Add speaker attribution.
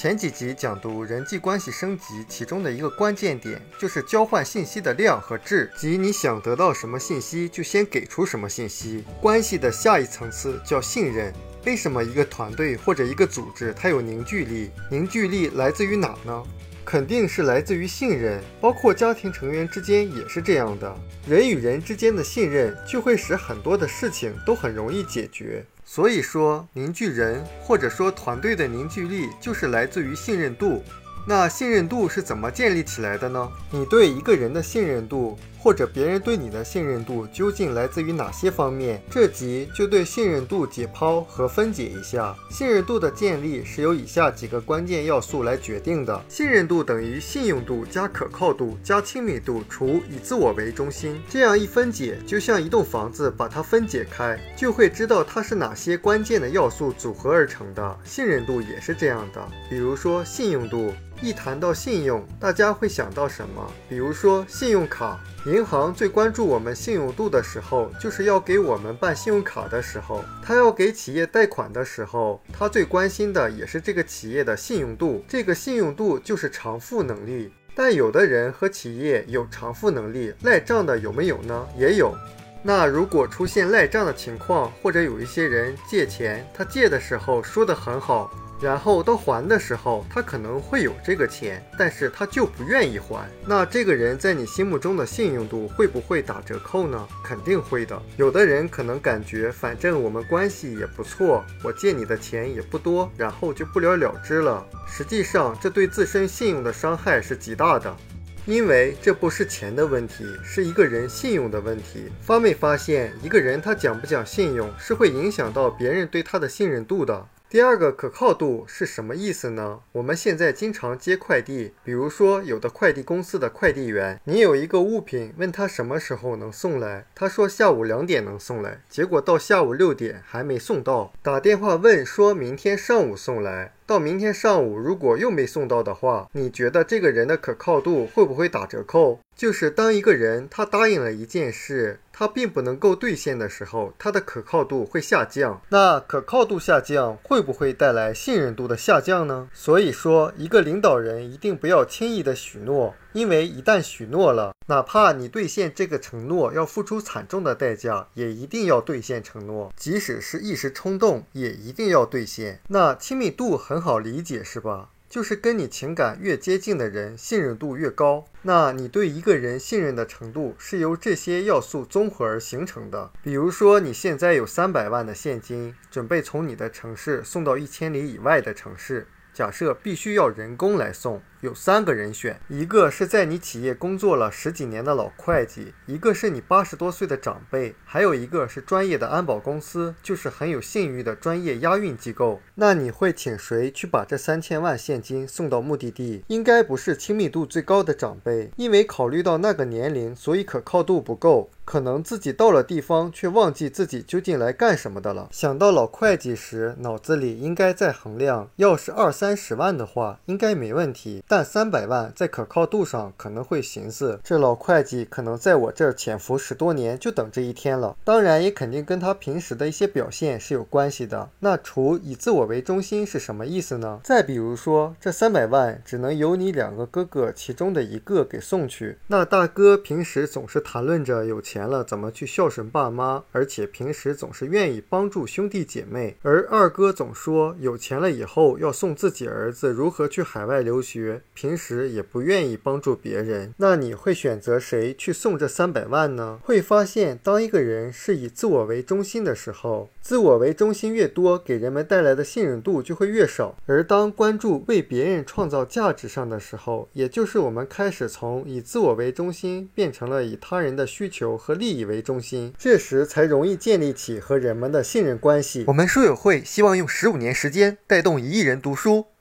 Speaker 1: 前几集讲读人际关系升级，其中的一个关键点就是交换信息的量和质，即你想得到什么信息，就先给出什么信息。关系的下一层次叫信任。为什么一个团队或者一个组织它有凝聚力？凝聚力来自于哪呢？肯定是来自于信任，包括家庭成员之间也是这样的。人与人之间的信任，就会使很多的事情都很容易解决。所以说，凝聚人或者说团队的凝聚力，就是来自于信任度。那信任度是怎么建立起来的呢？你对一个人的信任度。或者别人对你的信任度究竟来自于哪些方面？这集就对信任度解剖和分解一下。信任度的建立是由以下几个关键要素来决定的：信任度等于信用度加可靠度加亲密度除以自我为中心。这样一分解，就像一栋房子，把它分解开，就会知道它是哪些关键的要素组合而成的。信任度也是这样的。比如说信用度，一谈到信用，大家会想到什么？比如说信用卡。银行最关注我们信用度的时候，就是要给我们办信用卡的时候；他要给企业贷款的时候，他最关心的也是这个企业的信用度。这个信用度就是偿付能力。但有的人和企业有偿付能力，赖账的有没有呢？也有。那如果出现赖账的情况，或者有一些人借钱，他借的时候说的很好。然后到还的时候，他可能会有这个钱，但是他就不愿意还。那这个人在你心目中的信用度会不会打折扣呢？肯定会的。有的人可能感觉，反正我们关系也不错，我借你的钱也不多，然后就不了了之了。实际上，这对自身信用的伤害是极大的，因为这不是钱的问题，是一个人信用的问题。发没发现，一个人他讲不讲信用，是会影响到别人对他的信任度的。第二个可靠度是什么意思呢？我们现在经常接快递，比如说有的快递公司的快递员，你有一个物品，问他什么时候能送来，他说下午两点能送来，结果到下午六点还没送到，打电话问说明天上午送来。到明天上午，如果又没送到的话，你觉得这个人的可靠度会不会打折扣？就是当一个人他答应了一件事，他并不能够兑现的时候，他的可靠度会下降。那可靠度下降会不会带来信任度的下降呢？所以说，一个领导人一定不要轻易的许诺，因为一旦许诺了，哪怕你兑现这个承诺要付出惨重的代价，也一定要兑现承诺，即使是一时冲动，也一定要兑现。那亲密度很。好理解是吧？就是跟你情感越接近的人，信任度越高。那你对一个人信任的程度是由这些要素综合而形成的。比如说，你现在有三百万的现金，准备从你的城市送到一千里以外的城市。假设必须要人工来送，有三个人选：一个是在你企业工作了十几年的老会计，一个是你八十多岁的长辈，还有一个是专业的安保公司，就是很有信誉的专业押运机构。那你会请谁去把这三千万现金送到目的地？应该不是亲密度最高的长辈，因为考虑到那个年龄，所以可靠度不够。可能自己到了地方，却忘记自己究竟来干什么的了。想到老会计时，脑子里应该在衡量：要是二三十万的话，应该没问题；但三百万在可靠度上可能会寻思，这老会计可能在我这儿潜伏十多年，就等这一天了。当然，也肯定跟他平时的一些表现是有关系的。那除以自我为中心是什么意思呢？再比如说，这三百万只能由你两个哥哥其中的一个给送去，那大哥平时总是谈论着有钱。了怎么去孝顺爸妈？而且平时总是愿意帮助兄弟姐妹，而二哥总说有钱了以后要送自己儿子如何去海外留学，平时也不愿意帮助别人。那你会选择谁去送这三百万呢？会发现，当一个人是以自我为中心的时候，自我为中心越多，给人们带来的信任度就会越少。而当关注为别人创造价值上的时候，也就是我们开始从以自我为中心变成了以他人的需求。和利益为中心，这时才容易建立起和人们的信任关系。我们书友会希望用十五年时间带动一亿人读书，